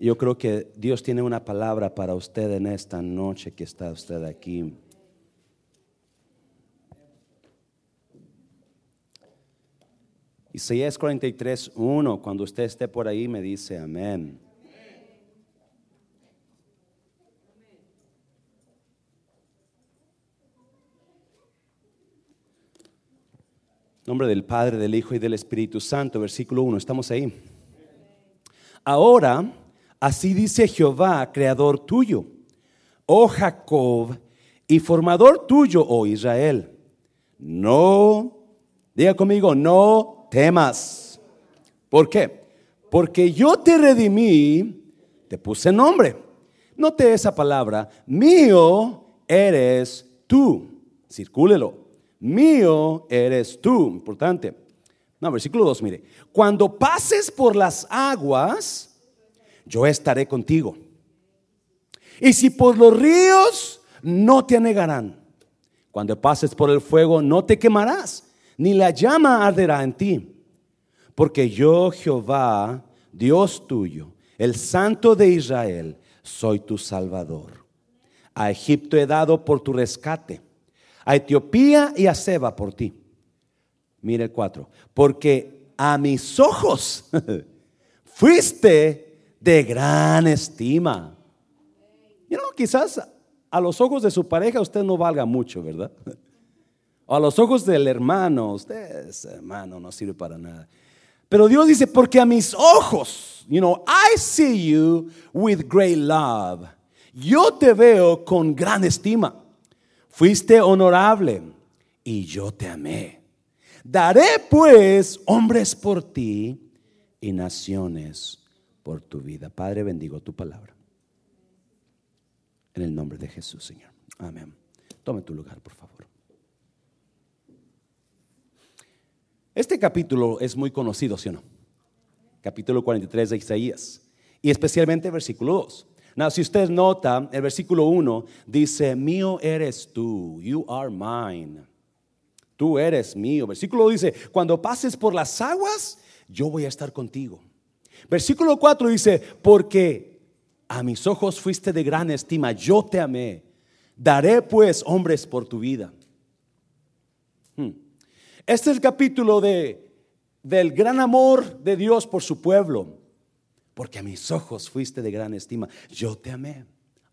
Yo creo que Dios tiene una palabra para usted en esta noche que está usted aquí. Isaías 43, 1, cuando usted esté por ahí me dice amén. Nombre del Padre, del Hijo y del Espíritu Santo, versículo 1, estamos ahí. Ahora, así dice Jehová, creador tuyo, oh Jacob, y formador tuyo, oh Israel. No, diga conmigo, no temas. ¿Por qué? Porque yo te redimí, te puse nombre. Note esa palabra, mío eres tú. Circúlelo. Mío eres tú. Importante. No, versículo 2, mire. Cuando pases por las aguas, yo estaré contigo. Y si por los ríos, no te anegarán. Cuando pases por el fuego, no te quemarás, ni la llama arderá en ti. Porque yo, Jehová, Dios tuyo, el Santo de Israel, soy tu Salvador. A Egipto he dado por tu rescate, a Etiopía y a Seba por ti. Mire el 4. Porque a mis ojos fuiste de gran estima. You know, quizás a los ojos de su pareja usted no valga mucho, ¿verdad? O a los ojos del hermano, usted es hermano, no sirve para nada. Pero Dios dice, porque a mis ojos, you know, I see you with great love. Yo te veo con gran estima. Fuiste honorable y yo te amé. Daré pues hombres por ti y naciones por tu vida. Padre, bendigo tu palabra. En el nombre de Jesús, Señor. Amén. Tome tu lugar, por favor. Este capítulo es muy conocido, ¿sí o no? Capítulo 43 de Isaías. Y especialmente versículo 2. Now, si usted nota, el versículo 1 dice, mío eres tú, you are mine. Tú eres mío. Versículo dice, cuando pases por las aguas, yo voy a estar contigo. Versículo 4 dice, porque a mis ojos fuiste de gran estima, yo te amé. Daré pues hombres por tu vida. Hmm. Este es el capítulo de, del gran amor de Dios por su pueblo. Porque a mis ojos fuiste de gran estima. Yo te amé.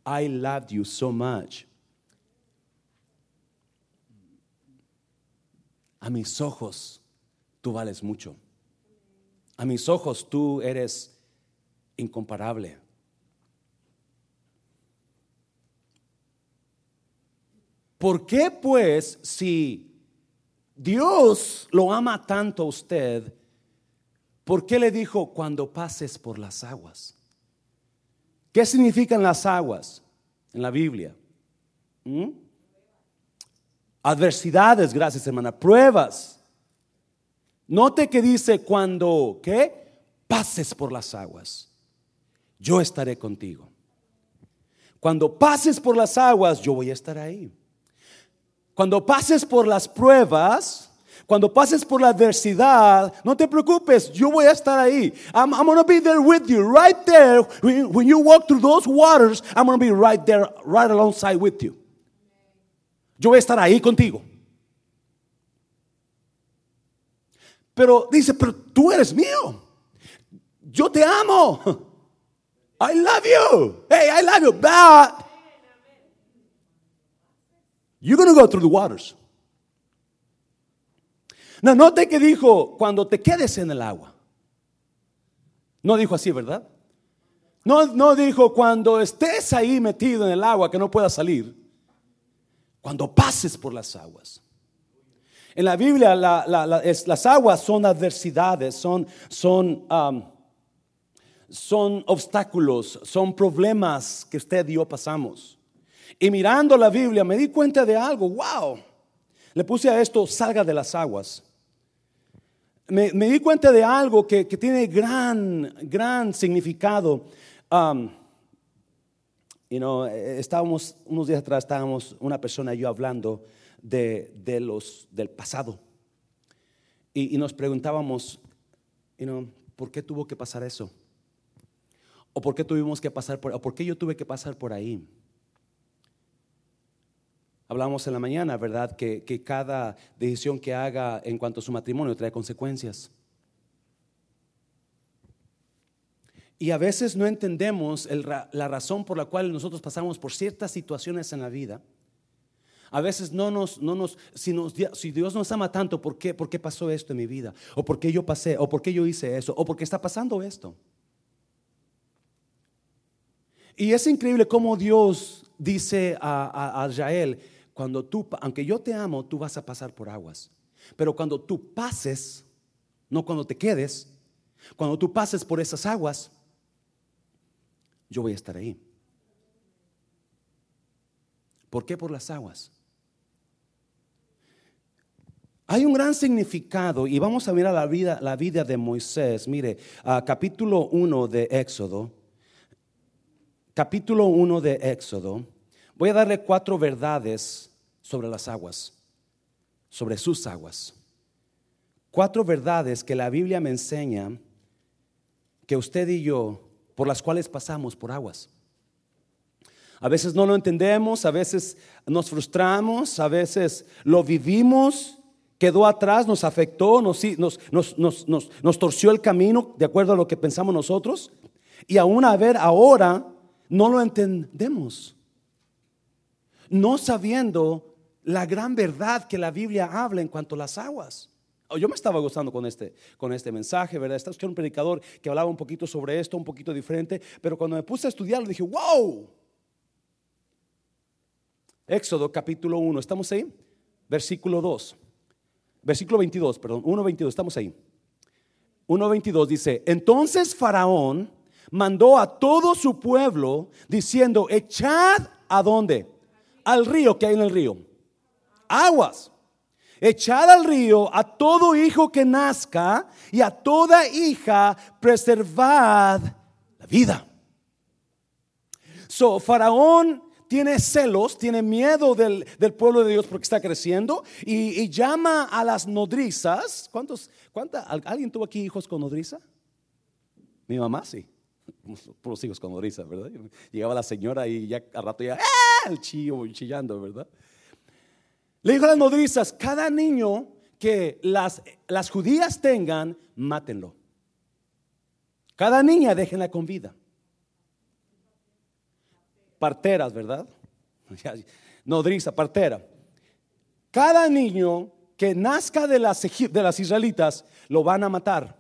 I loved you so much. A mis ojos tú vales mucho. A mis ojos tú eres incomparable. ¿Por qué pues si Dios lo ama tanto a usted, por qué le dijo cuando pases por las aguas? ¿Qué significan las aguas en la Biblia? ¿Mm? Adversidades, gracias hermana, pruebas. Note que dice cuando, ¿qué? Pases por las aguas, yo estaré contigo. Cuando pases por las aguas, yo voy a estar ahí. Cuando pases por las pruebas, cuando pases por la adversidad, no te preocupes, yo voy a estar ahí. I'm, going to be there with you, right there. When, when you walk through those waters, I'm going to be right there, right alongside with you. Yo voy a estar ahí contigo. Pero dice, pero tú eres mío. Yo te amo. I love you. Hey, I love you. But you're going to go through the waters. No, note que dijo cuando te quedes en el agua. No dijo así, ¿verdad? No, no dijo cuando estés ahí metido en el agua que no puedas salir. Cuando pases por las aguas. En la Biblia las aguas son adversidades, son, son, um, son obstáculos, son problemas que usted y yo pasamos. Y mirando la Biblia me di cuenta de algo, wow. Le puse a esto, salga de las aguas. Me, di cuenta de algo que, tiene gran, gran significado. Um, you know, estábamos, unos días atrás estábamos una persona y yo hablando de, los, del pasado. Y, nos preguntábamos, ¿por qué tuvo que pasar eso? ¿O por qué tuvimos que pasar por, o por qué yo tuve que pasar por ahí? Hablamos en la mañana, ¿verdad? Que, que cada decisión que haga en cuanto a su matrimonio trae consecuencias. Y a veces no entendemos la razón por la cual nosotros pasamos por ciertas situaciones en la vida. A veces no nos, no nos, si, si Dios nos ama tanto, ¿por qué, ¿por qué pasó esto en mi vida? ¿O por qué yo pasé? ¿O por qué yo hice eso? ¿O por qué está pasando esto? Y es increíble cómo Dios dice a, a, Israel, cuando tú, aunque yo te amo, tú vas a pasar por aguas. Pero cuando tú pases, no cuando te quedes, cuando tú pases por esas aguas, yo voy a estar ahí. ¿Por qué por las aguas? Hay un gran significado y vamos a mirar la vida, la vida de Moisés. Mire, capítulo 1 de Éxodo, capítulo 1 de Éxodo, voy a darle cuatro verdades sobre las aguas, sobre sus aguas. Cuatro verdades que la Biblia me enseña que usted y yo, por las cuales pasamos por aguas. A veces no lo entendemos, a veces nos frustramos, a veces lo vivimos quedó atrás, nos afectó, nos, torció el camino de acuerdo a lo que pensamos nosotros. Y aún a ver ahora no lo entendemos. No sabiendo la gran verdad que la Biblia habla en cuanto a las aguas. Oh, yo me estaba gozando con este, con este mensaje, ¿verdad? Estaba escuchando un predicador que hablaba un poquito sobre esto, un poquito diferente, pero cuando me puse a estudiarlo dije, wow. Éxodo capítulo 1, ¿estamos ahí? Versículo 2 versículo 22, perdón, 1.22, estamos ahí. 1.22 dice, entonces Faraón mandó a todo su pueblo diciendo, echad a dónde? Al río que hay en el río. Aguas. Echad al río a todo hijo que nazca y a toda hija preservad la vida. So, Faraón tiene celos, tiene miedo del, pueblo de Dios porque está creciendo y, llama a las nodrizas. ¿Cuántos, cuánta, ¿Alguien tuvo aquí hijos con nodriza? Mi mamá sí. Puros hijos con nodriza, ¿verdad? Llegaba la señora y ya al rato ya, ¡ah! El chillo chillando, ¿verdad? Le dijo a las nodrizas, cada niño que las, las judías tengan, mátenlo. Cada niña déjenla con vida parteras, ¿verdad? Nodriza, partera. Cada niño que nazca de las, de las israelitas lo van a matar.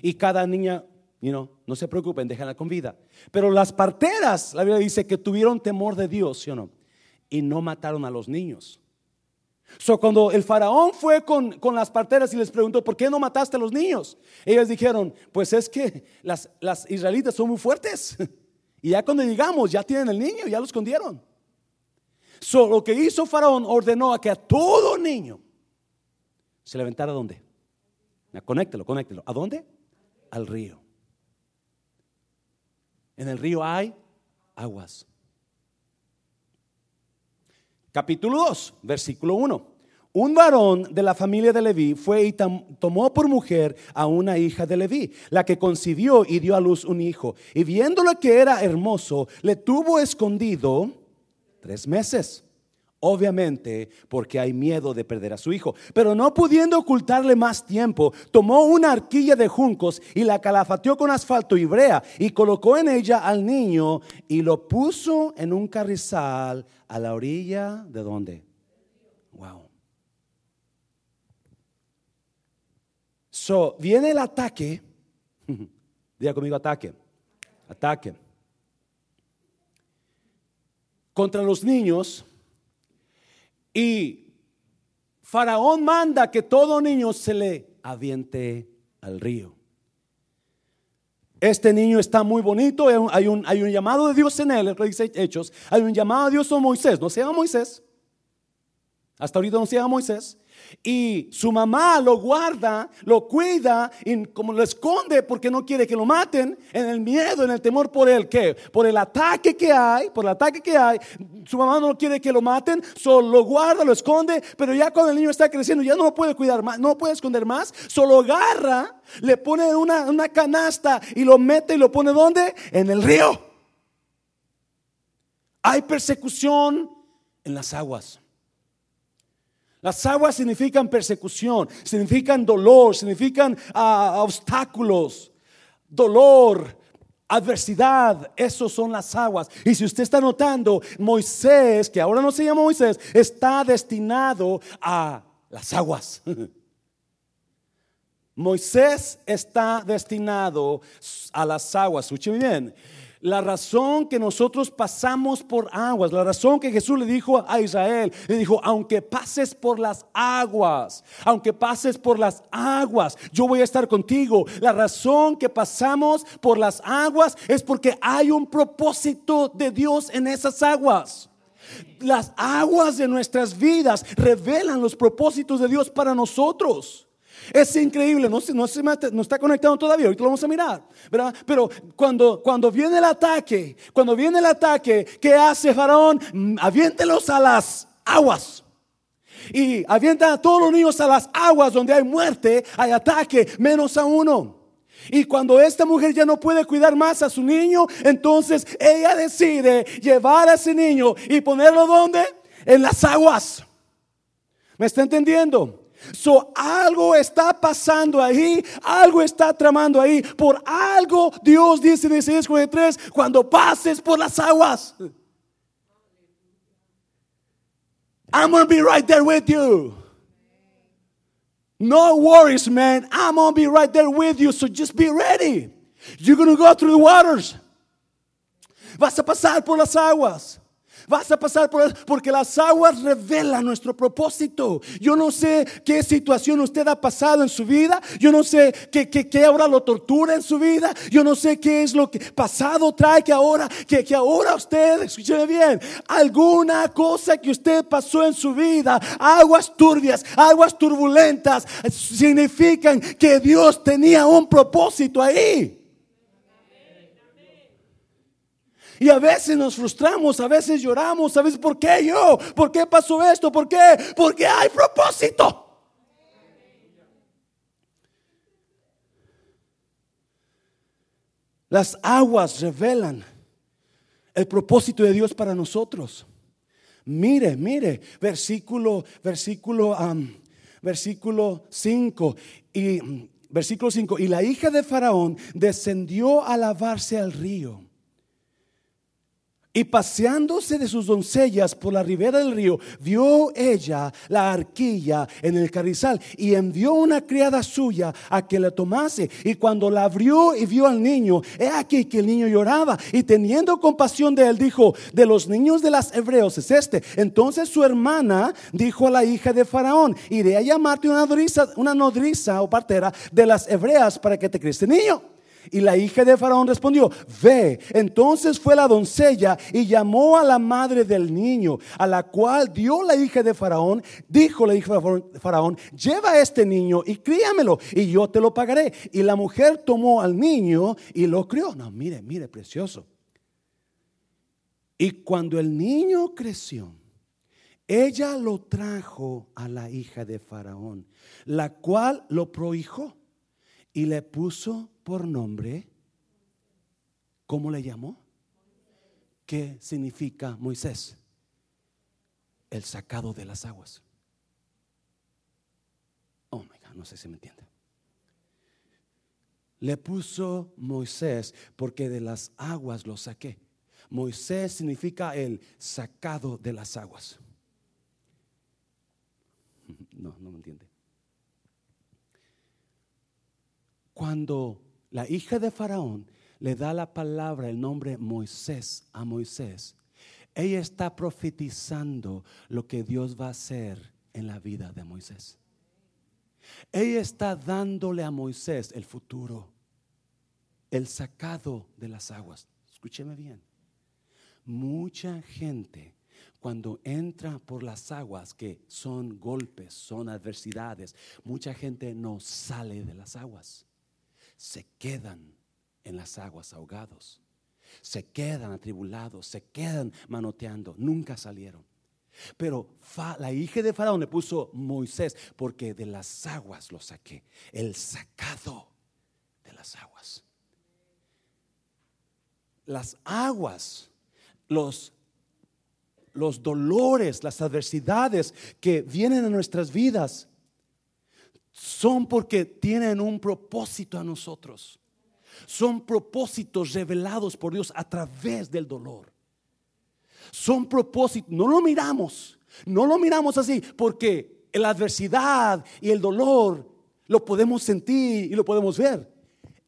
Y cada niña, you no se preocupen, déjenla con vida. Pero las parteras, la Biblia dice que tuvieron temor de Dios, ¿sí o no? Y no mataron a los niños. So, cuando el faraón fue con, con, las parteras y les preguntó, ¿por qué no mataste a los niños? Ellos dijeron, pues es que las, las israelitas son muy fuertes. Y ya cuando llegamos, ya tienen el niño, ya lo escondieron. So, lo que hizo Faraón ordenó a que a todo niño se le aventara a dónde? Conéctelo, conéctelo. ¿A dónde? Al río. En el río hay aguas. Capítulo 2, versículo 1. Un varón de la familia de Leví fue y tomó por mujer a una hija de Leví, la que concibió y dio a luz un hijo. Y viéndolo que era hermoso, le tuvo escondido tres meses. Obviamente porque hay miedo de perder a su hijo. Pero no pudiendo ocultarle más tiempo, tomó una arquilla de juncos y la calafateó con asfalto y brea y colocó en ella al niño y lo puso en un carrizal a la orilla de donde. Wow. So, viene el ataque. Diga conmigo ataque. Ataque. Contra los niños. Y Faraón manda que todo niño se le aviente al río. Este niño está muy bonito, hay un, hay un llamado de Dios en él, dice Hechos, hay un llamado de Dios a Moisés, no se llama Moisés, hasta ahorita no se llama Moisés, Y su mamá lo guarda, lo cuida y como lo esconde porque no quiere que lo maten, en el miedo, en el temor por el por el ataque que hay, por el ataque que hay, su mamá no quiere que lo maten, solo lo guarda, lo esconde, pero ya cuando el niño está creciendo ya no lo puede cuidar más, no lo puede esconder más, solo agarra, le pone una, una canasta y lo mete y lo pone ¿dónde? En el río. Hay persecución en las aguas. Las aguas significan persecución, significan dolor, significan ah, obstáculos, dolor, adversidad. Esos son las aguas. Y si usted está notando, Moisés, que ahora no se llama Moisés, está destinado a las aguas. Moisés está destinado a las aguas. Escuchen bien la razón que nosotros pasamos por aguas, la razón que Jesús le dijo a Israel, le dijo, aunque pases por las aguas, aunque pases por las aguas, yo voy a estar contigo. La razón que pasamos por las aguas es porque hay un propósito de Dios en esas aguas. Las aguas de nuestras vidas revelan los propósitos de Dios para nosotros. Es increíble, no, no, no está conectado todavía, ahorita lo vamos a mirar, ¿verdad? Pero cuando, cuando viene el ataque, cuando viene el ataque, ¿qué hace Faraón? Mm, aviéntelos a las aguas. Y avientan a todos los niños a las aguas donde hay muerte, hay ataque, menos a uno. Y cuando esta mujer ya no puede cuidar más a su niño, entonces ella decide llevar a ese niño y ponerlo donde? En las aguas. ¿Me está entendiendo? So, algo está pasando ahí, algo está tramando ahí. Por algo Dios dice en Isaías 43, cuando pases por las aguas. I'm going to be right there with you. No worries, man. I'm going to be right there with you. So just be ready. You're going to go through the waters. Vas a pasar por las aguas. Vas a pasar por porque las aguas revelan nuestro propósito. Yo no sé qué situación usted ha pasado en su vida. Yo no sé qué, qué, ahora lo tortura en su vida. Yo no sé qué es lo que pasado trae que ahora, que, que ahora usted, escúcheme bien, alguna cosa que usted pasó en su vida, aguas turbias, aguas turbulentas, significan que Dios tenía un propósito ahí. Y a veces nos frustramos, a veces lloramos, a veces, ¿por qué yo? ¿Por qué pasó esto? ¿Por qué? Porque hay propósito. Las aguas revelan el propósito de Dios para nosotros. Mire, mire, versículo, versículo, versículo 5 y versículo 5. Y la hija de Faraón descendió a lavarse al río. Y paseándose de sus doncellas por la ribera del río, vio ella la arquilla en el carrizal y envió una criada suya a que la tomase. Y cuando la abrió y vio al niño, he aquí que el niño lloraba. Y teniendo compasión de él, dijo: De los niños de las hebreos es este. Entonces su hermana dijo a la hija de Faraón: Iré a llamarte una nodriza, una nodriza o partera de las hebreas para que te crezca niño. Y la hija de Faraón respondió, ve. Entonces fue la doncella y llamó a la madre del niño, a la cual dio la hija de Faraón. Dijo la hija de Faraón, lleva a este niño y críamelo y yo te lo pagaré. Y la mujer tomó al niño y lo crió. No, mire, mire, precioso. Y cuando el niño creció, ella lo trajo a la hija de Faraón, la cual lo prohijó y le puso por nombre, ¿cómo le llamó? ¿Qué significa Moisés? El sacado de las aguas. Oh my God, no sé si me entiende. Le puso Moisés porque de las aguas lo saqué. Moisés significa el sacado de las aguas. No, no me entiende. Cuando la hija de Faraón le da la palabra, el nombre Moisés a Moisés, ella está profetizando lo que Dios va a hacer en la vida de Moisés. Ella está dándole a Moisés el futuro, el sacado de las aguas. Escúcheme bien. Mucha gente Cuando entra por las aguas que son golpes, son adversidades, mucha gente no sale de las aguas. Se quedan en las aguas ahogados. Se quedan atribulados, se quedan manoteando, nunca salieron. Pero la hija de Faraón le puso Moisés porque de las aguas lo saqué, el sacado de las aguas. Las aguas, los, los dolores, las adversidades que vienen a nuestras vidas son porque tienen un propósito a nosotros. Son propósitos revelados por Dios a través del dolor. Son propósitos, no lo miramos, no lo miramos así, porque la adversidad y el dolor lo podemos sentir y lo podemos ver.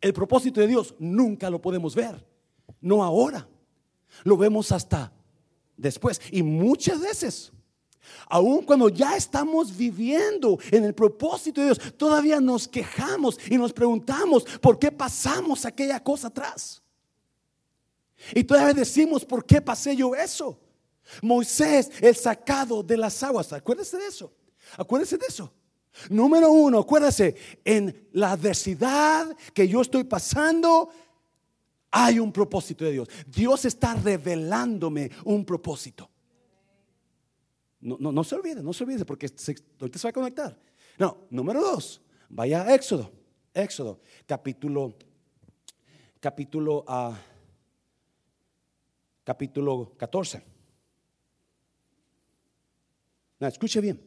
El propósito de Dios nunca lo podemos ver, no ahora. Lo vemos hasta después. Y muchas veces Aun cuando ya estamos viviendo en el propósito de Dios, todavía nos quejamos y nos preguntamos por qué pasamos aquella cosa atrás. Y todavía decimos, ¿por qué pasé yo eso? Moisés, el sacado de las aguas. Acuérdese de eso. Acuérdese de eso. Número uno, acuérdese, en la adversidad que yo estoy pasando, hay un propósito de Dios. Dios está revelándome un propósito. No, no, no se olvide, no se olvide, porque se, ahorita se va a conectar. No, número dos, vaya a Éxodo, Éxodo, capítulo, capítulo, uh, capítulo 14. No, escuche bien.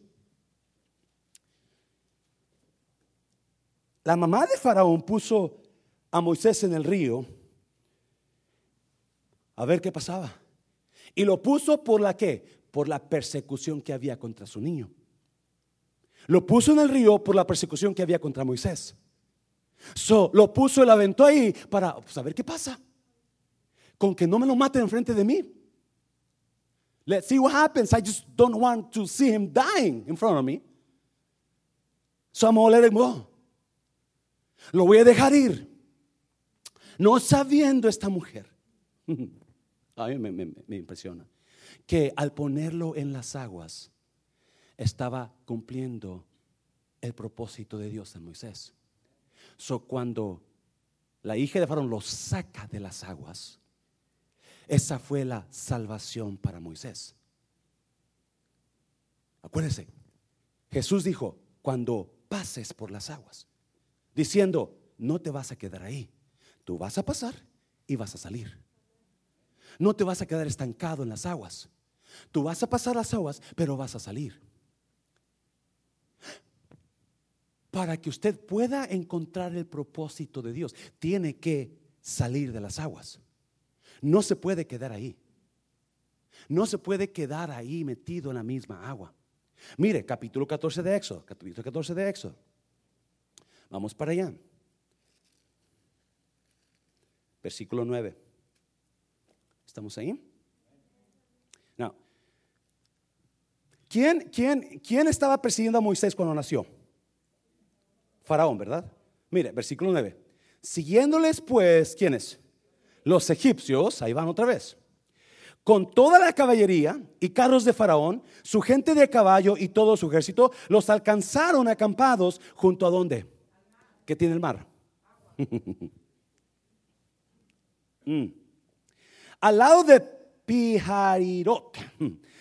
La mamá de Faraón puso a Moisés en el río a ver qué pasaba. Y lo puso por la que? Por la persecución que había contra su niño. Lo puso en el río por la persecución que había contra Moisés. So, lo puso lo aventó ahí para saber qué pasa. Con que no me lo maten enfrente de mí. Let's see what happens. I just don't want to see him dying in front of me. So I'm gonna let him go. Lo voy a dejar ir. No sabiendo esta mujer. A mí me impresiona que al ponerlo en las aguas estaba cumpliendo el propósito de Dios en Moisés. So cuando la hija de Faraón lo saca de las aguas, esa fue la salvación para Moisés. Acuérdense, Jesús dijo, cuando pases por las aguas, diciendo, no te vas a quedar ahí, tú vas a pasar y vas a salir. No te vas a quedar estancado en las aguas. Tú vas a pasar las aguas, pero vas a salir. Para que usted pueda encontrar el propósito de Dios, tiene que salir de las aguas. No se puede quedar ahí. No se puede quedar ahí metido en la misma agua. Mire, capítulo 14 de Éxodo, capítulo 14 de Éxodo. Vamos para allá. Versículo 9. ¿Estamos ahí? ¿Quién, quién, quién estaba persiguiendo a Moisés cuando nació? Faraón, ¿verdad? Mire, versículo 9. Siguiéndoles pues, ¿quiénes? Los egipcios, ahí van otra vez. Con toda la caballería y carros de Faraón, su gente de caballo y todo su ejército, los alcanzaron acampados junto a dónde? Que tiene el mar. Mm. Al lado de Pijarirot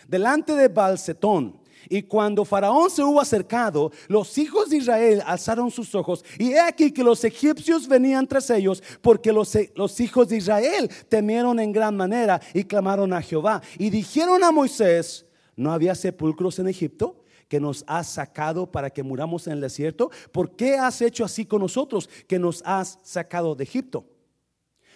delante de Balsetón. Y cuando Faraón se hubo acercado, los hijos de Israel alzaron sus ojos. Y he aquí que los egipcios venían tras ellos, porque los, los, hijos de Israel temieron en gran manera y clamaron a Jehová. Y dijeron a Moisés, ¿no había sepulcros en Egipto? que nos has sacado para que muramos en el desierto? ¿Por qué has hecho así con nosotros que nos has sacado de Egipto?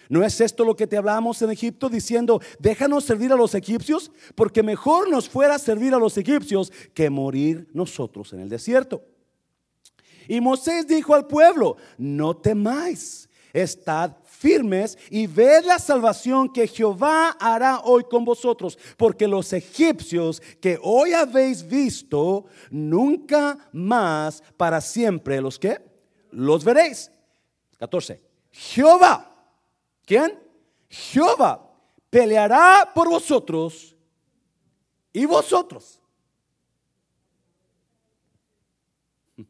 ¿No es esto lo que te hablamos en Egipto diciendo, déjanos servir a los egipcios? Porque mejor nos fuera servir a los egipcios que morir nosotros en el desierto. Y Moisés dijo al pueblo, no temáis, estad firmes y ved la salvación que Jehová hará hoy con vosotros, porque los egipcios que hoy habéis visto, nunca más para siempre los que los veréis. 14. Jehová ¿Quién? Jehová peleará por vosotros Y vosotros.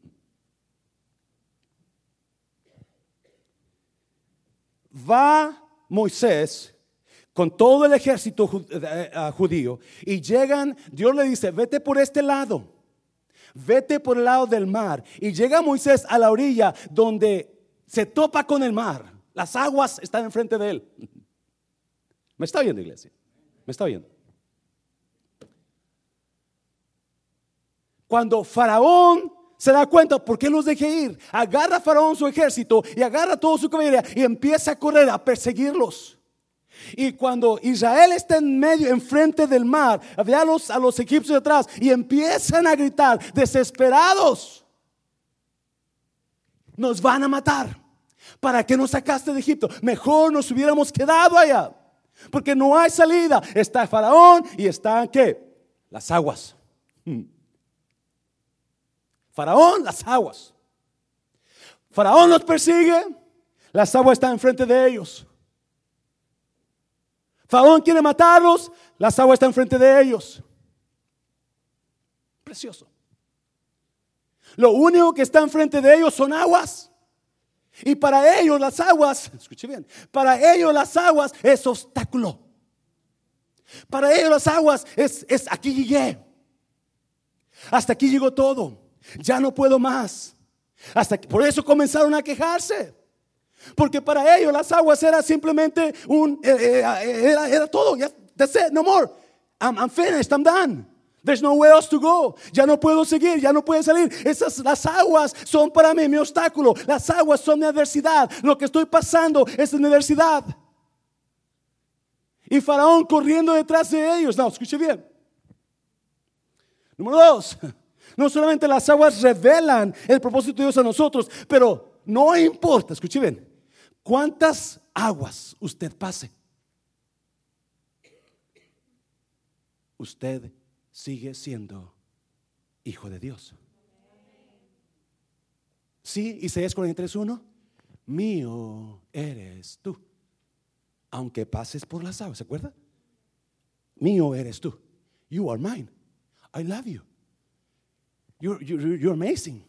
Va Moisés con todo el ejército eh, eh, judío y llegan, Dios le dice, vete por este lado, vete por el lado del mar. Y llega Moisés a la orilla donde se topa con el mar. Las aguas están enfrente de él. ¿Me está viendo, iglesia? ¿Me está viendo? Cuando Faraón se da cuenta por qué los dejé ir, agarra a Faraón su ejército y agarra todo su caballería y empieza a correr, a perseguirlos. Y cuando Israel está en medio, enfrente del mar, ve a los, a los egipcios detrás y empiezan a gritar, desesperados, nos van a matar. ¿Para qué nos sacaste de Egipto? Mejor nos hubiéramos quedado allá. Porque no hay salida. Está Faraón y están qué? Las aguas. Hmm. Faraón, las aguas. Faraón los persigue, las aguas están enfrente de ellos. Faraón quiere matarlos, las aguas están enfrente de ellos. Precioso. Lo único que está enfrente de ellos son aguas. Y para ellos las aguas, escuche bien, para ellos las aguas es obstáculo. Para ellos las aguas es, es aquí llegué. Hasta aquí llegó todo. Ya no puedo más. Hasta por eso comenzaron a quejarse. Porque para ellos las aguas era simplemente un, eh, eh, eh, era, era, todo. no more. I'm finished, I'm done. There's nowhere else to go. Ya no puedo seguir, ya no puedo salir. Esas las aguas son para mí mi obstáculo. Las aguas son mi adversidad. Lo que estoy pasando es mi adversidad. Y Faraón corriendo detrás de ellos. No, escuche bien. Número dos. No solamente las aguas revelan el propósito de Dios a nosotros, pero no importa, escuche bien, cuántas aguas usted pase. Usted sigue siendo hijo de Dios. Sí, Isaías 43.1, mío eres tú. Aunque pases por las aguas, ¿se acuerda? Mío eres tú. You are mine. I love you. You're, you're, you're amazing.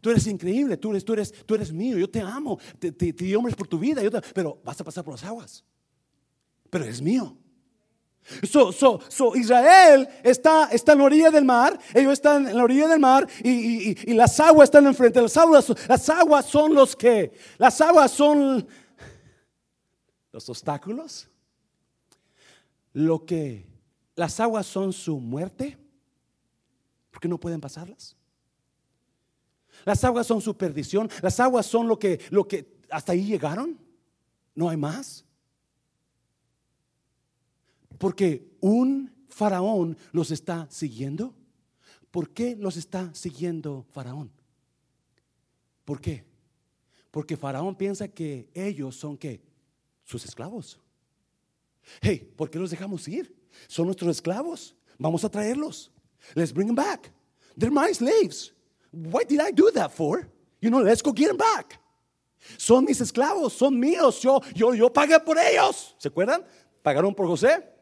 Tú eres increíble, tú eres, tú eres, tú eres mío, yo te amo, te, te, hombres por tu vida, pero vas a pasar por las aguas pero es mío. So, so, so Israel está, está en la orilla del mar, ellos están en la orilla del mar y, y, las aguas están enfrente. Las aguas, las aguas son los que, las aguas son los obstáculos. Lo que, las aguas son su muerte, porque no pueden pasarlas. Las aguas son su perdición, las aguas son lo que, lo que hasta ahí llegaron, no hay más. Porque un faraón los está siguiendo. ¿Por qué los está siguiendo faraón? ¿Por qué? Porque faraón piensa que ellos son qué? Sus esclavos. Hey, ¿por qué los dejamos ir? Son nuestros esclavos. Vamos a traerlos. Let's bring them back. They're my slaves. What did I do that for? You know, let's go get them back. Son mis esclavos, son míos. Yo, yo, yo pagué por ellos. ¿Se acuerdan? Pagaron por José.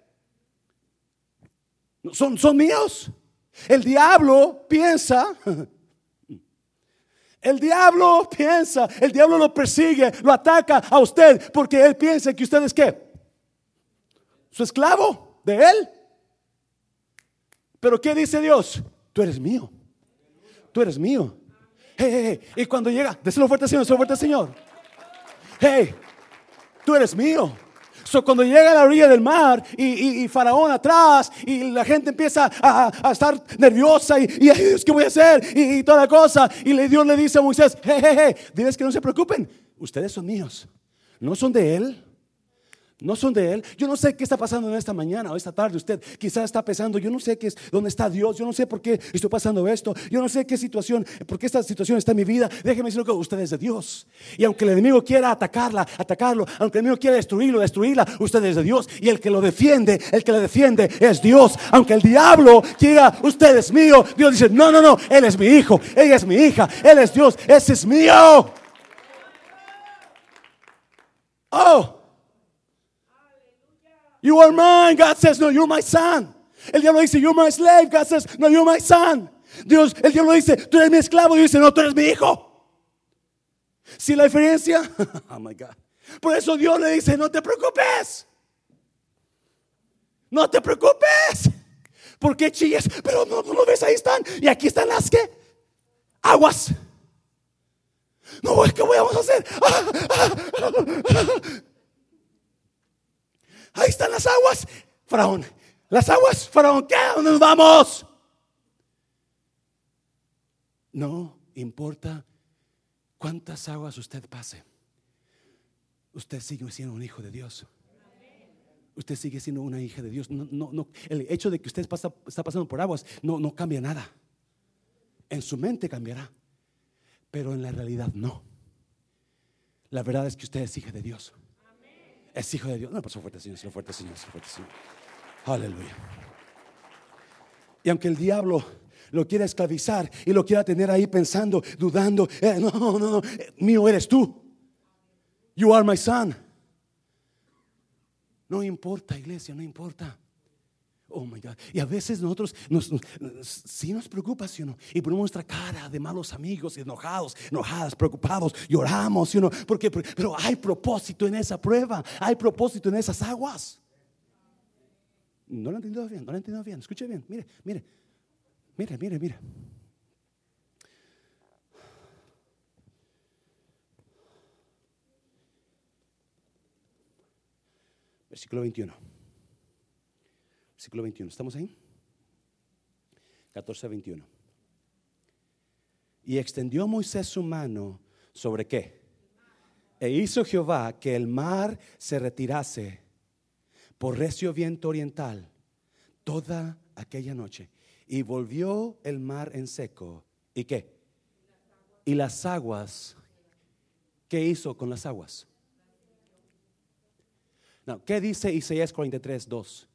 Son, son míos. El diablo piensa, el diablo piensa, el diablo lo persigue, lo ataca a usted porque él piensa que usted es qué? Su esclavo de él. Pero ¿qué dice Dios? Tú eres mío. Tú eres mío. Hey, hey, hey. Y cuando llega, déselo fuerte Señor, déselo fuerte Señor. Hey, tú eres mío. So, cuando llega a la orilla del mar y, Faraón atrás y la gente empieza a, estar nerviosa y, y ¿qué voy a hacer? Y, toda la cosa. Y Dios le dice a Moisés, hey, hey, hey, diles que no se preocupen, ustedes son míos, no son de él. No son de Él. Yo no sé qué está pasando en esta mañana o esta tarde. Usted quizás está pensando, yo no sé qué es, dónde está Dios. Yo no sé por qué estoy pasando esto. Yo no sé qué situación, por qué esta situación está en mi vida. Déjeme decirlo que usted es de Dios. Y aunque el enemigo quiera atacarla, atacarlo. Aunque el enemigo quiera destruirlo, destruirla, usted es de Dios. Y el que lo defiende, el que le defiende es Dios. Aunque el diablo quiera, usted es mío. Dios dice, no, no, no, Él es mi hijo, ella es mi hija, Él es Dios, ese es mío. Oh. You are mine. God says, no, you're my son. El diablo dice, you're my slave. God says, no, you're my son. Dios, el diablo dice, tú eres mi esclavo. Dios dice, no, tú eres mi hijo. Si la diferencia, oh my God. Por eso Dios le dice, no te preocupes. No te preocupes. ¿Por qué chillas? Pero no, no lo ves, ahí están. Y aquí están las que aguas. No, ¿qué vamos a hacer? Ahí están las aguas, Faraón. Las aguas, Faraón, ¿qué? ¿Dónde nos vamos? No importa cuántas aguas usted pase. Usted sigue siendo un hijo de Dios. Usted sigue siendo una hija de Dios. No, no, no. El hecho de que usted pasa, está pasando por aguas no, no cambia nada. En su mente cambiará, pero en la realidad no. La verdad es que usted es hija de Dios. Es hijo de Dios. No, su fuerte, Señor, fuerte, Señor, fuerte, Señor. Aleluya. Y aunque el diablo lo quiera esclavizar y lo quiera tener ahí pensando, dudando, eh, no, no, no, eh, mío eres tú. You are my son. No importa, iglesia, no importa. Oh my God. Y a veces nosotros nos, sí nos preocupa, ¿sí o no? Y ponemos nuestra cara de malos amigos, enojados, enojadas, preocupados, lloramos, ¿sí o no? Porque, pero hay propósito en esa prueba, hay propósito en esas aguas. No lo he entendido bien, no lo he entendido bien. Escuche bien, mire, mire, mire, mire, mire. Versículo 21. Versículo 21. ¿Estamos ahí? 14 21. Y extendió Moisés su mano sobre qué? E hizo Jehová que el mar se retirase por recio viento oriental toda aquella noche. Y volvió el mar en seco. ¿Y qué? Y las aguas. ¿Qué hizo con las aguas? ¿Qué dice Isaías 43, 2?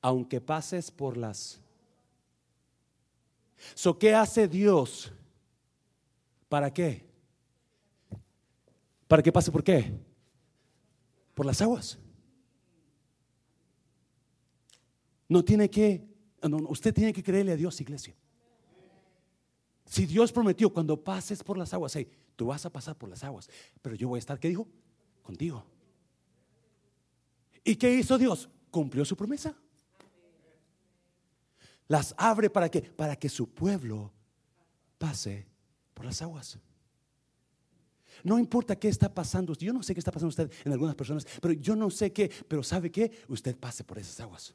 Aunque pases por las... So, ¿Qué hace Dios? ¿Para qué? ¿Para que pase por qué? Por las aguas. No tiene que, usted tiene que creerle a Dios, iglesia. Si Dios prometió, cuando pases por las aguas, hey, tú vas a pasar por las aguas, pero yo voy a estar, ¿qué dijo? Contigo. ¿Y qué hizo Dios? Cumplió su promesa. Las abre para que para que su pueblo pase por las aguas. No importa qué está pasando, yo no sé qué está pasando usted en algunas personas, pero yo no sé qué, pero sabe qué, usted pase por esas aguas.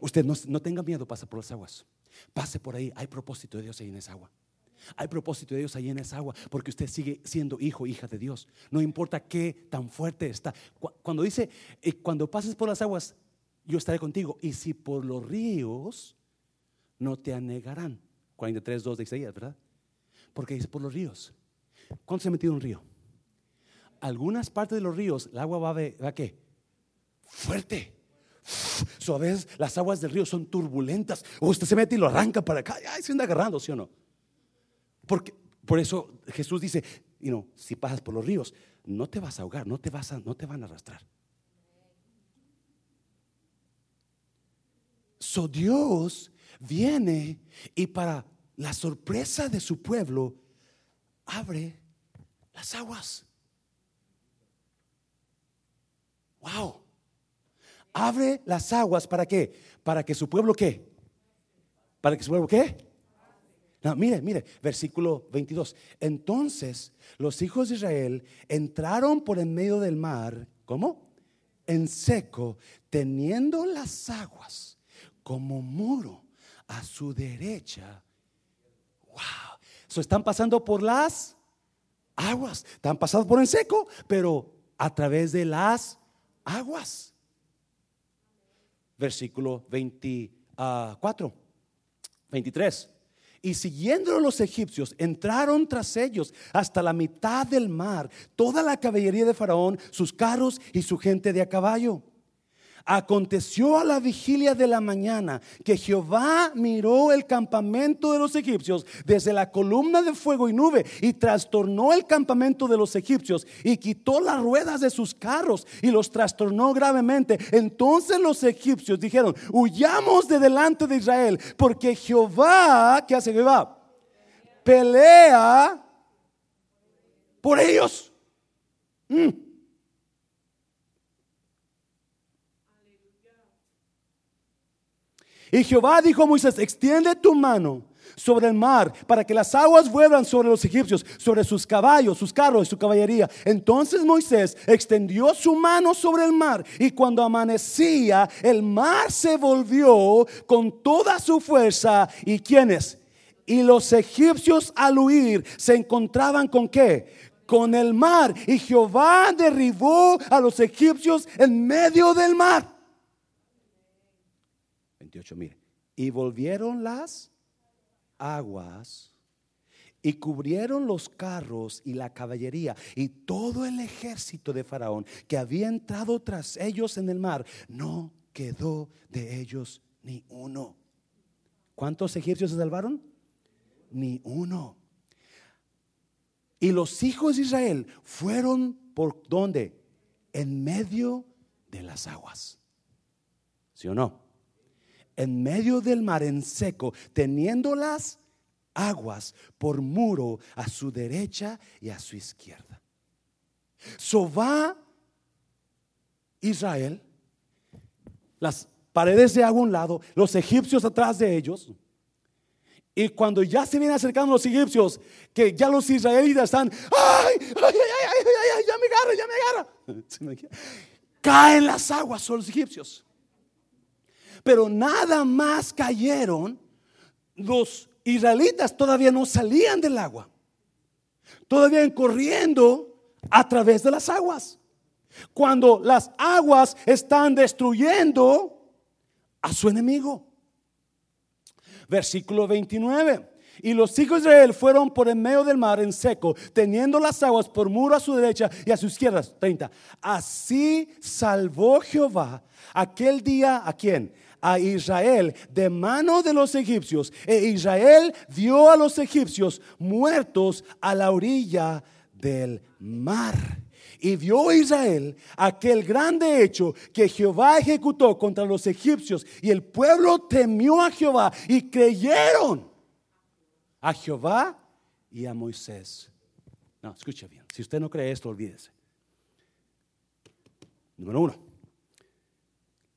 Usted no, tenga miedo, pase por las aguas. Pase por ahí, hay propósito de Dios ahí en esa agua. Hay propósito de Dios ahí en esa agua, porque usted sigue siendo hijo, hija de Dios. No importa qué tan fuerte está. Cuando dice, cuando pases por las aguas, yo estaré contigo. Y si por los ríos, no te anegarán. 43, 2 de Isaías, ¿verdad? Porque dice por los ríos. ¿Cuánto se ha metido un río? Algunas partes de los ríos, el agua va a, ¿va qué? Fuerte. So, las aguas del río son turbulentas. Usted se mete y lo arranca para acá. Ay, se anda agarrando, ¿sí o no? Porque, por eso Jesús dice, you know, si pasas por los ríos, no te vas a ahogar, no te, vas a, no te van a arrastrar. So Dios viene y para la sorpresa de su pueblo, abre las aguas. Wow. Abre las aguas para qué? Para que su pueblo qué? Para que su pueblo qué? No, mire, mire, versículo 22. Entonces los hijos de Israel entraron por en medio del mar, ¿cómo? En seco, teniendo las aguas como muro a su derecha. Wow. So, están pasando por las aguas. Están pasando por en seco, pero a través de las aguas. Versículo 24, 23. Y siguiendo los egipcios, entraron tras ellos hasta la mitad del mar, toda la caballería de Faraón, sus carros y su gente de a caballo. Aconteció a la vigilia de la mañana que Jehová miró el campamento de los egipcios desde la columna de fuego y nube y trastornó el campamento de los egipcios y quitó las ruedas de sus carros y los trastornó gravemente. Entonces los egipcios dijeron, huyamos de delante de Israel porque Jehová, ¿qué hace Jehová? Pelea por ellos. Mm. Y Jehová dijo a Moisés, extiende tu mano sobre el mar para que las aguas vuelvan sobre los egipcios, sobre sus caballos, sus carros y su caballería. Entonces Moisés extendió su mano sobre el mar y cuando amanecía el mar se volvió con toda su fuerza. ¿Y quiénes? Y los egipcios al huir se encontraban con qué? Con el mar. Y Jehová derribó a los egipcios en medio del mar. Y volvieron las aguas y cubrieron los carros y la caballería y todo el ejército de Faraón que había entrado tras ellos en el mar. No quedó de ellos ni uno. ¿Cuántos egipcios se salvaron? Ni uno. Y los hijos de Israel fueron por donde? En medio de las aguas. ¿Sí o no? En medio del mar en seco, teniendo las aguas por muro a su derecha y a su izquierda. So va Israel, las paredes de agua a un lado, los egipcios atrás de ellos. Y cuando ya se vienen acercando los egipcios, que ya los israelitas están, ¡ay, ay, ay, ay, ay, ya me agarra, ya me agarra! Caen las aguas sobre los egipcios. Pero nada más cayeron, los israelitas todavía no salían del agua. Todavía corriendo a través de las aguas. Cuando las aguas están destruyendo a su enemigo. Versículo 29. Y los hijos de Israel fueron por el medio del mar en seco, teniendo las aguas por muro a su derecha y a su izquierda. 30. Así salvó Jehová aquel día a quién? A Israel de mano de los egipcios. E Israel dio a los egipcios muertos a la orilla del mar. Y vio Israel aquel grande hecho que Jehová ejecutó contra los egipcios. Y el pueblo temió a Jehová y creyeron a Jehová y a Moisés. No, escucha bien. Si usted no cree esto, olvídese. Número uno.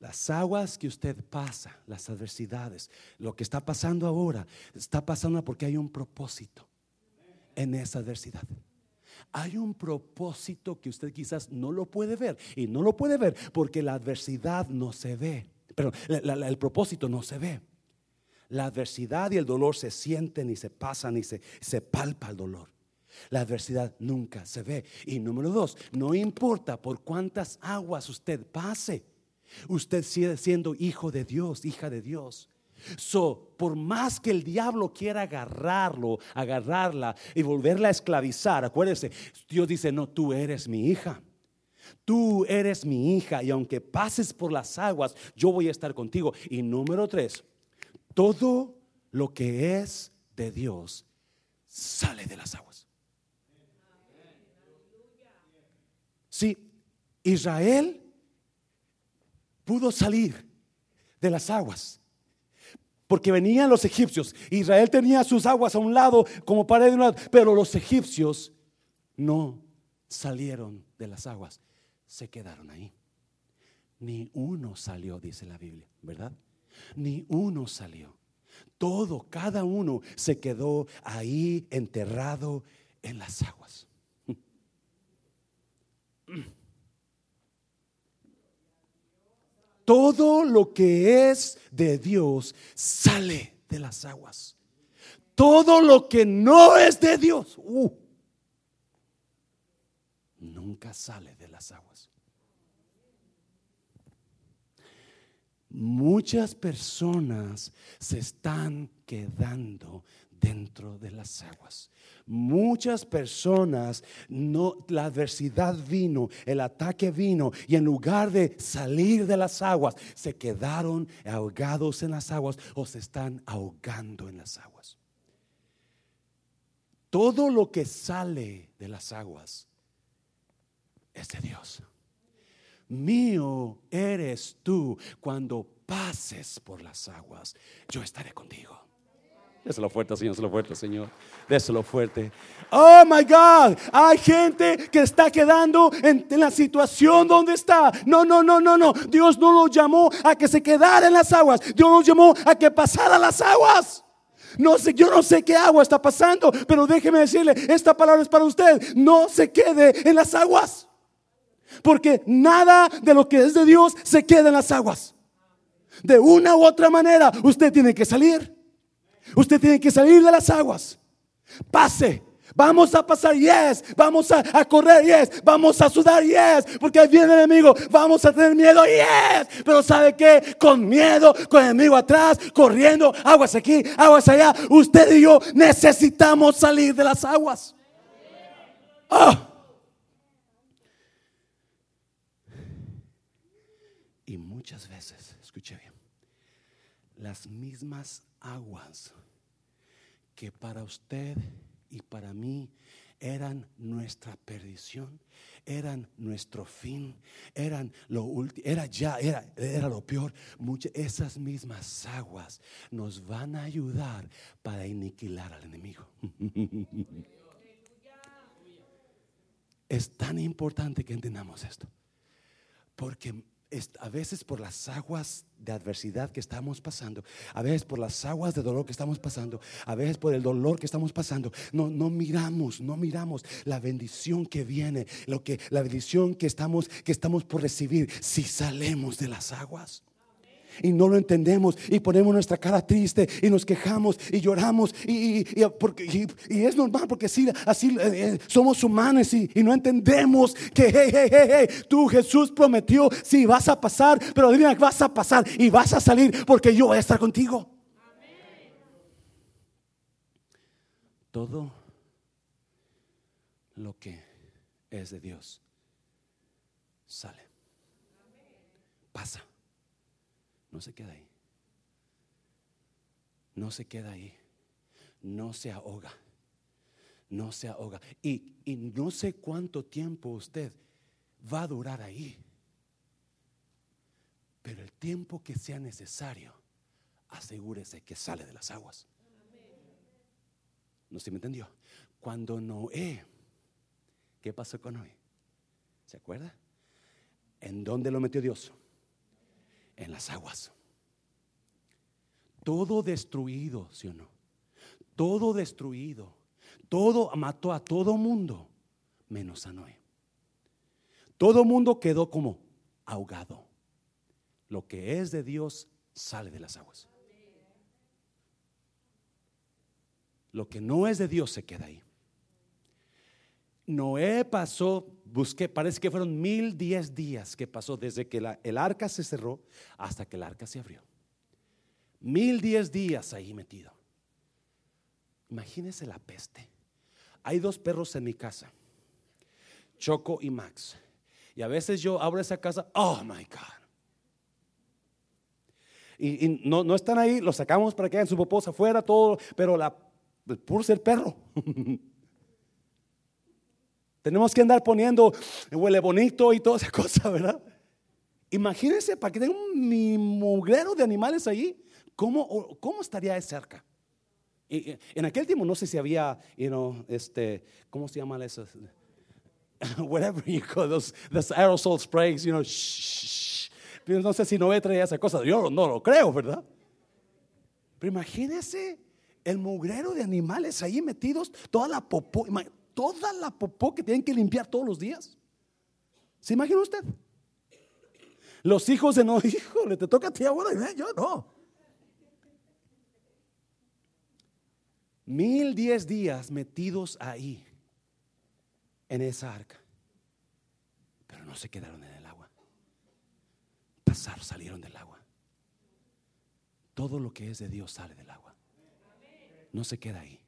Las aguas que usted pasa, las adversidades, lo que está pasando ahora, está pasando porque hay un propósito en esa adversidad. Hay un propósito que usted quizás no lo puede ver y no lo puede ver porque la adversidad no se ve. Pero el propósito no se ve. La adversidad y el dolor se sienten y se pasan y se, se palpa el dolor. La adversidad nunca se ve. Y número dos, no importa por cuántas aguas usted pase Usted sigue siendo hijo de Dios, hija de Dios. So, por más que el diablo quiera agarrarlo, agarrarla y volverla a esclavizar, acuérdese, Dios dice, no, tú eres mi hija. Tú eres mi hija y aunque pases por las aguas, yo voy a estar contigo. Y número tres, todo lo que es de Dios sale de las aguas. Sí, Israel pudo salir de las aguas. Porque venían los egipcios. Israel tenía sus aguas a un lado como pared de un lado. Pero los egipcios no salieron de las aguas. Se quedaron ahí. Ni uno salió, dice la Biblia, ¿verdad? Ni uno salió. Todo, cada uno se quedó ahí enterrado en las aguas. todo lo que es de Dios sale de las aguas. Todo lo que no es de Dios, uh, nunca sale de las aguas. Muchas personas se están quedando dentro de las aguas. Muchas personas, no, la adversidad vino, el ataque vino y en lugar de salir de las aguas, se quedaron ahogados en las aguas o se están ahogando en las aguas. Todo lo que sale de las aguas es de Dios. Mío eres tú cuando pases por las aguas. Yo estaré contigo. Déselo fuerte, Señor, déselo fuerte, Señor. Déselo fuerte. Oh my God, hay gente que está quedando en, la situación donde está. No, no, no, no, no. Dios no lo llamó a que se quedara en las aguas. Dios nos llamó a que pasara las aguas. No sé, yo no sé qué agua está pasando, pero déjeme decirle, esta palabra es para usted. No se quede en las aguas. Porque nada de lo que es de Dios se queda en las aguas. De una u otra manera, usted tiene que salir. Usted tiene que salir de las aguas. Pase. Vamos a pasar, yes. Vamos a, correr, yes. Vamos a sudar, yes. Porque ahí viene el enemigo. Vamos a tener miedo, yes. Pero ¿sabe qué? Con miedo, con el enemigo atrás, corriendo, aguas aquí, aguas allá. Usted y yo necesitamos salir de las aguas. Ah. Y muchas veces, escuche bien, las mismas aguas que para usted y para mí eran nuestra perdición, eran nuestro fin, eran lo último, era ya, era, era lo peor. Muchas, esas mismas aguas nos van a ayudar para aniquilar al enemigo. es tan importante que entendamos esto, porque a veces por las aguas de adversidad que estamos pasando, a veces por las aguas de dolor que estamos pasando, a veces por el dolor que estamos pasando, no, no miramos, no miramos la bendición que viene, lo que, la bendición que estamos, que estamos por recibir si salemos de las aguas y no lo entendemos y ponemos nuestra cara triste y nos quejamos y lloramos y, es normal porque así, así eh, eh, somos humanos y, no entendemos que hey, hey, hey, tú Jesús prometió, si vas a pasar, pero dime vas a pasar y vas a salir porque yo voy a estar contigo. Todo lo que es de Dios sale, pasa. No se queda ahí. No se queda ahí. No se ahoga. No se ahoga. Y, y no sé cuánto tiempo usted va a durar ahí. Pero el tiempo que sea necesario, asegúrese que sale de las aguas. No se me entendió. Cuando Noé, ¿qué pasó con Noé? ¿Se acuerda? ¿En dónde lo metió Dios? En las aguas. Todo destruido, ¿sí o no? Todo destruido. Todo mató a todo mundo, menos a Noé. Todo mundo quedó como ahogado. Lo que es de Dios sale de las aguas. Lo que no es de Dios se queda ahí. Noé pasó, busqué, parece que fueron mil diez días que pasó desde que el arca se cerró hasta que el arca se abrió. Mil diez días ahí metido. Imagínese la peste. Hay dos perros en mi casa, Choco y Max. Y a veces yo abro esa casa, oh my God. Y, no, no, están ahí, los sacamos para que hagan su popos afuera, todo, pero la, por ser perro. Tenemos que andar poniendo huele bonito y toda esa cosa, ¿verdad? Imagínense, para que tenga un mugrero de animales ahí, ¿cómo, cómo estaría cerca? Y, en aquel tiempo no sé si había, you know, este, ¿cómo se llama eso? Whatever you call those, aerosol sprays, you know, shh, No sé si no traía esa cosa, yo no lo creo, ¿verdad? Pero imagínense el mugrero de animales ahí metidos, toda la popó toda la popó que tienen que limpiar todos los días. ¿Se imagina usted? Los hijos de no, híjole, te toca a ti ahora, yo no. Mil diez días metidos ahí, en esa arca. Pero no se quedaron en el agua. Pasar, salieron del agua. Todo lo que es de Dios sale del agua. No se queda ahí.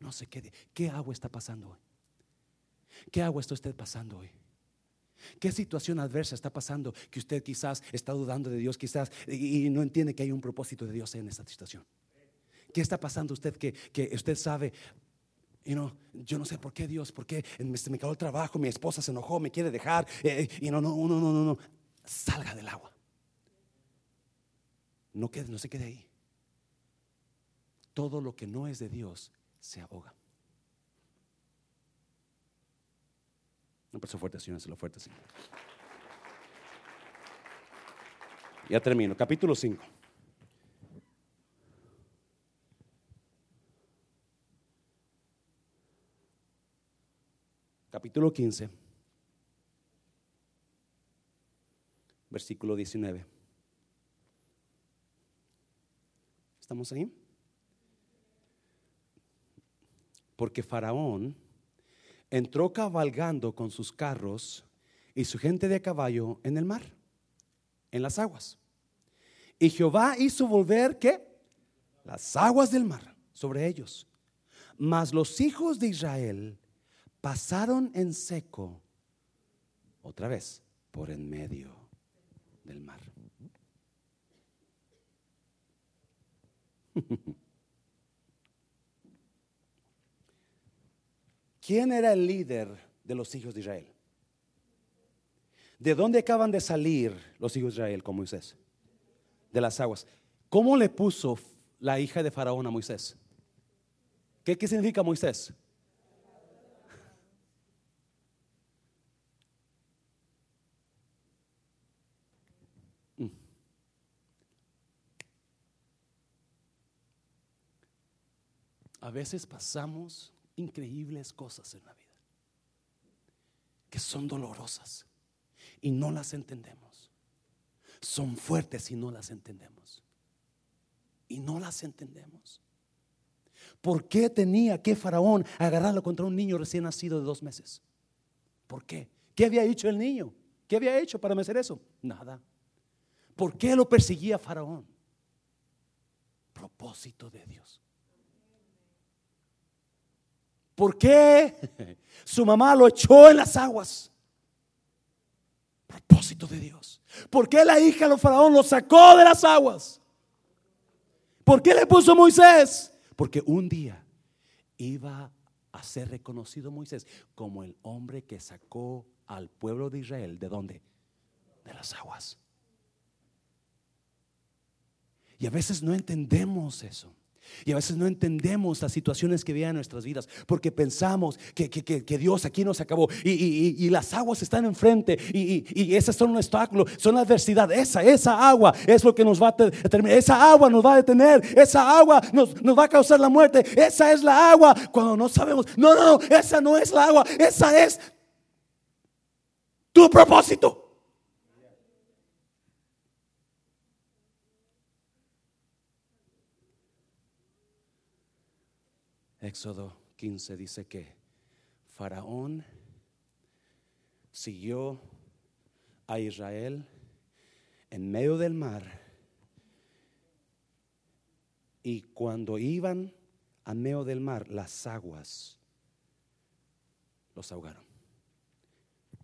No se quede. ¿Qué agua está pasando hoy? ¿Qué agua está usted pasando hoy? ¿Qué situación adversa está pasando que usted quizás está dudando de Dios, quizás y, no entiende que hay un propósito de Dios en esta situación? ¿Qué está pasando usted que, que usted sabe, y no, yo no sé por qué Dios, por qué me, me el trabajo, mi esposa se enojó, me quiere dejar. Eh, y no, no, no, no, no, no. Salga del agua. No, quede, no se quede ahí. Todo lo que no es de Dios se ahoga. No pasó fuerte, Señor, se lo fuerte, Señor. Ya termino. Capítulo 5. capítulo 15, versículo 19. ¿Estamos ahí? Porque Faraón entró cabalgando con sus carros y su gente de caballo en el mar, en las aguas. Y Jehová hizo volver ¿qué? Las aguas del mar sobre ellos. Mas los hijos de Israel pasaron en seco, otra vez, por en medio del mar. ¿Quién era el líder de los hijos de Israel? ¿De dónde acaban de salir los hijos de Israel con Moisés? De las aguas. ¿Cómo le puso la hija de Faraón a Moisés? ¿Qué, qué significa Moisés? A veces pasamos increíbles cosas en la vida que son dolorosas y no las entendemos. Son fuertes y no las entendemos. Y no las entendemos. ¿Por qué tenía que Faraón agarrarlo contra un niño recién nacido de dos meses? ¿Por qué? ¿Qué había hecho el niño? ¿Qué había hecho para merecer eso? Nada. ¿Por qué lo perseguía Faraón? Propósito de Dios. ¿Por qué su mamá lo echó en las aguas? Propósito de Dios. ¿Por qué la hija de faraón lo sacó de las aguas? ¿Por qué le puso Moisés? Porque un día iba a ser reconocido Moisés como el hombre que sacó al pueblo de Israel. ¿De dónde? De las aguas. Y a veces no entendemos eso. Y a veces no entendemos las situaciones que vienen en nuestras vidas porque pensamos que, Dios aquí nos acabó y, las aguas están enfrente y, y, esas son un obstáculo, son la adversidad. Esa, esa agua es lo que nos va a determinar. Esa agua nos va a detener, esa agua nos, nos va a causar la muerte. Esa es la agua cuando no sabemos. No, no, no, esa no es la agua, esa es tu propósito. Éxodo 15 dice que Faraón siguió a Israel en medio del mar y cuando iban a medio del mar las aguas los ahogaron.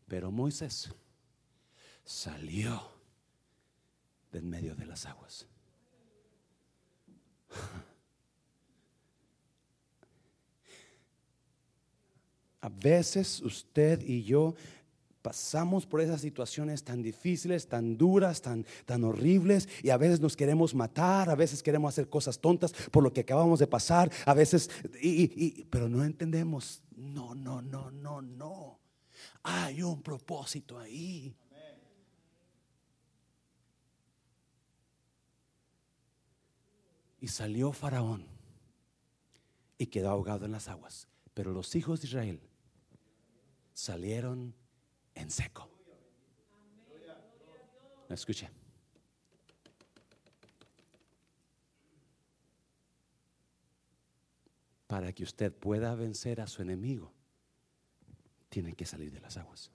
Pero Moisés salió del medio de las aguas. A veces usted y yo pasamos por esas situaciones tan difíciles, tan duras, tan, tan horribles, y a veces nos queremos matar, a veces queremos hacer cosas tontas por lo que acabamos de pasar, a veces, y, pero no entendemos, no, no, no, no, no. Hay un propósito ahí. Y salió Faraón y quedó ahogado en las aguas. Pero los hijos de Israel salieron en seco. Escuche. Para que usted pueda vencer a su enemigo, tiene que salir de las aguas.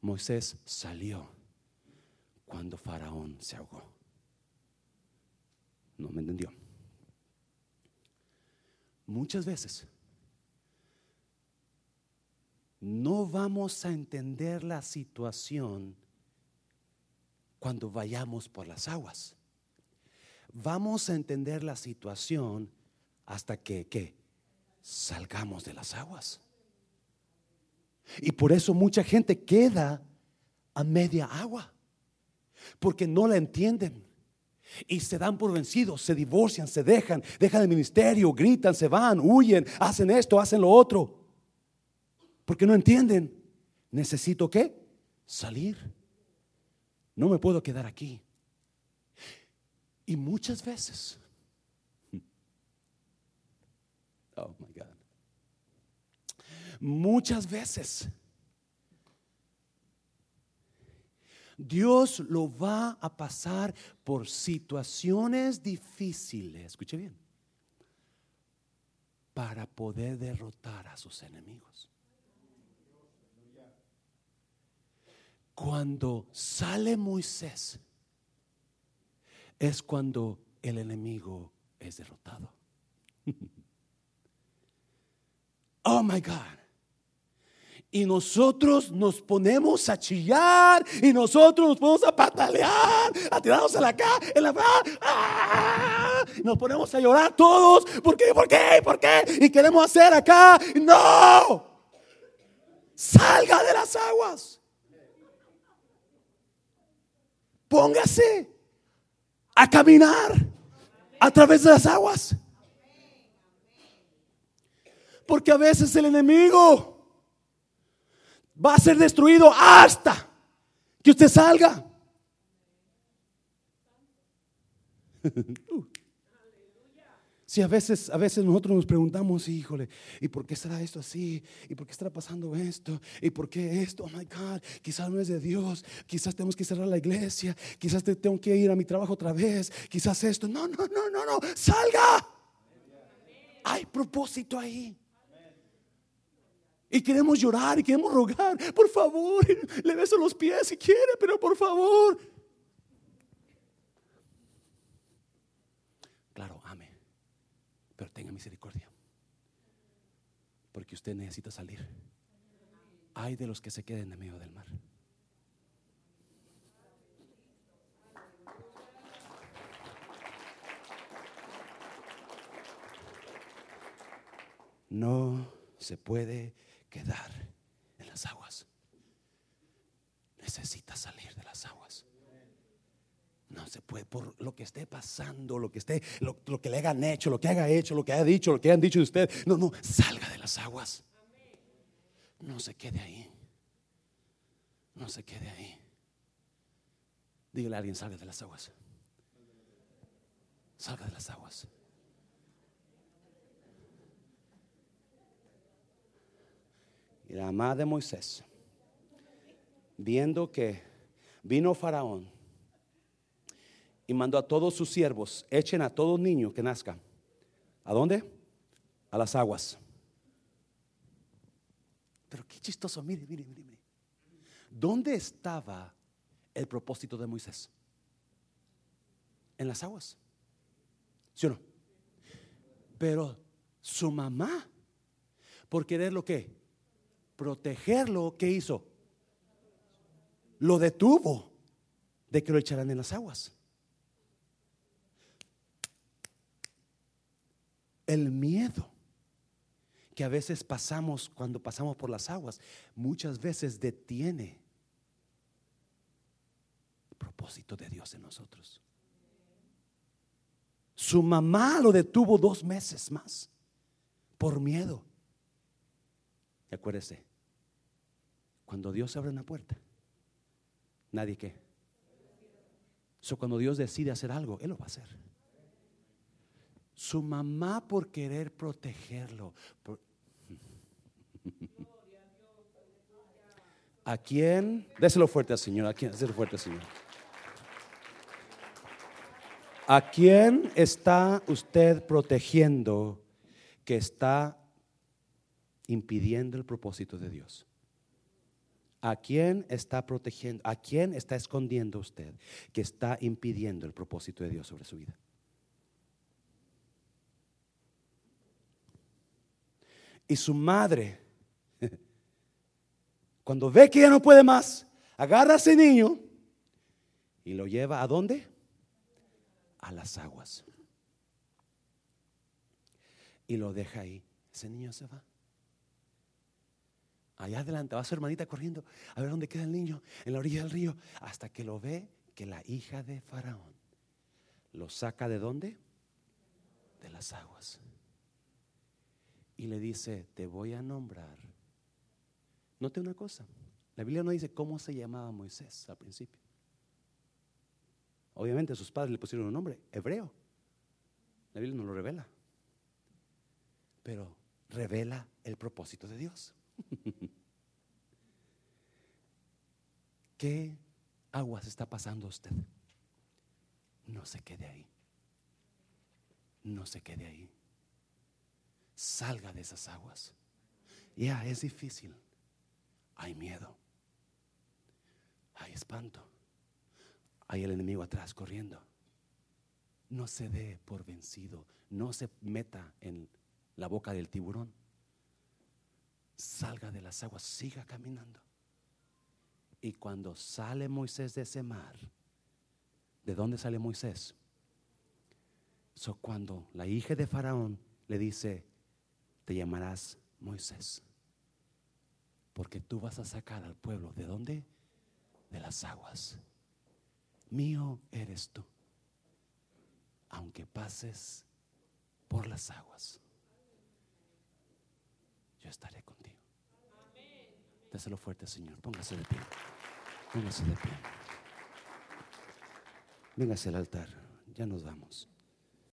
Moisés salió cuando Faraón se ahogó. No me entendió. muchas veces no vamos a entender la situación cuando vayamos por las aguas. Vamos a entender la situación hasta que, salgamos de las aguas. Y por eso mucha gente queda a media agua, porque no la entienden. Y se dan por vencidos, se divorcian, se dejan, dejan el ministerio, gritan, se van, huyen, hacen esto, hacen lo otro. Porque no entienden. Necesito qué? Salir. No me puedo quedar aquí. Y muchas veces, oh my God, muchas veces Dios lo va a pasar por situaciones difíciles, escuche bien, para poder derrotar a sus enemigos. Cuando sale Moisés, es cuando el enemigo es derrotado. oh my God. Y nosotros nos ponemos a chillar y nosotros nos ponemos a patalear, a tirarnos a la cara, en la ¡ah! nos ponemos a llorar todos. ¿Por qué? ¿Por qué? ¿Por qué? Y queremos hacer acá. No. Salga de las aguas. Póngase a caminar a través de las aguas. Porque a veces el enemigo va a ser destruido hasta que usted salga. Si a veces, a veces nosotros nos preguntamos, híjole, ¿y por qué será esto así? ¿Y por qué estará pasando esto? ¿Y por qué esto? Oh my God, quizás no es de Dios, quizás tenemos que cerrar la iglesia, quizás tengo que ir a mi trabajo otra vez, quizás esto. No, no, no, no, no, salga. Hay propósito ahí. Y queremos llorar y queremos rogar, por favor, le beso los pies si quiere, pero por favor. Pero tenga misericordia. Porque usted necesita salir. Hay de los que se queden en medio del mar. No se puede quedar en las aguas. Necesita salir de las aguas. No se puede, por lo que esté pasando, lo que esté, lo, que le hayan hecho, lo que haya hecho, lo que haya dicho, lo que hayan dicho de usted. No, no, salga de las aguas. No se quede ahí. No se quede ahí. Dígale a alguien, salga de las aguas. Salga de las aguas. Y la madre de Moisés, viendo que vino Faraón y mandó a todos sus siervos, echen a todo niño que nazca. ¿A dónde? A las aguas. Pero qué chistoso, mire, mire, mire. ¿Dónde estaba el propósito de Moisés? En las aguas. ¿Sí o no? Pero su mamá, por querer lo que? Protegerlo, ¿qué hizo? Lo detuvo de que lo echaran en las aguas. El miedo que a veces pasamos cuando pasamos por las aguas, muchas veces detiene el propósito de Dios en nosotros. Su mamá lo detuvo dos meses más por miedo. Y acuérdese, cuando Dios abre una puerta, nadie que. So, cuando Dios decide hacer algo, Él lo va a hacer. Su mamá por querer protegerlo. ¿A quién? Déselo fuerte al Señor. ¿A quién? Déselo fuerte al Señor. ¿A quién está usted protegiendo que está impidiendo el propósito de Dios? ¿A quién está protegiendo? ¿A quién está escondiendo usted que está impidiendo el propósito de Dios sobre su vida? Y su madre, cuando ve que ya no puede más, agarra a ese niño y lo lleva a dónde? A las aguas. Y lo deja ahí. Ese niño se va. Allá adelante va su hermanita corriendo a ver dónde queda el niño, en la orilla del río, hasta que lo ve que la hija de Faraón lo saca de dónde? De las aguas. Y le dice, te voy a nombrar. Note una cosa, la Biblia no dice cómo se llamaba Moisés al principio. Obviamente sus padres le pusieron un nombre, hebreo. La Biblia no lo revela. Pero revela el propósito de Dios. ¿Qué aguas está pasando usted? No se quede ahí. No se quede ahí. Salga de esas aguas. Ya, es difícil. Hay miedo. Hay espanto. Hay el enemigo atrás corriendo. No se dé por vencido. No se meta en la boca del tiburón salga de las aguas, siga caminando. Y cuando sale Moisés de ese mar, ¿de dónde sale Moisés? So, cuando la hija de Faraón le dice, te llamarás Moisés, porque tú vas a sacar al pueblo, ¿de dónde? De las aguas. Mío eres tú, aunque pases por las aguas yo estaré contigo. Déselo fuerte, Señor. Póngase de pie. Póngase de pie. Véngase al altar. Ya nos vamos.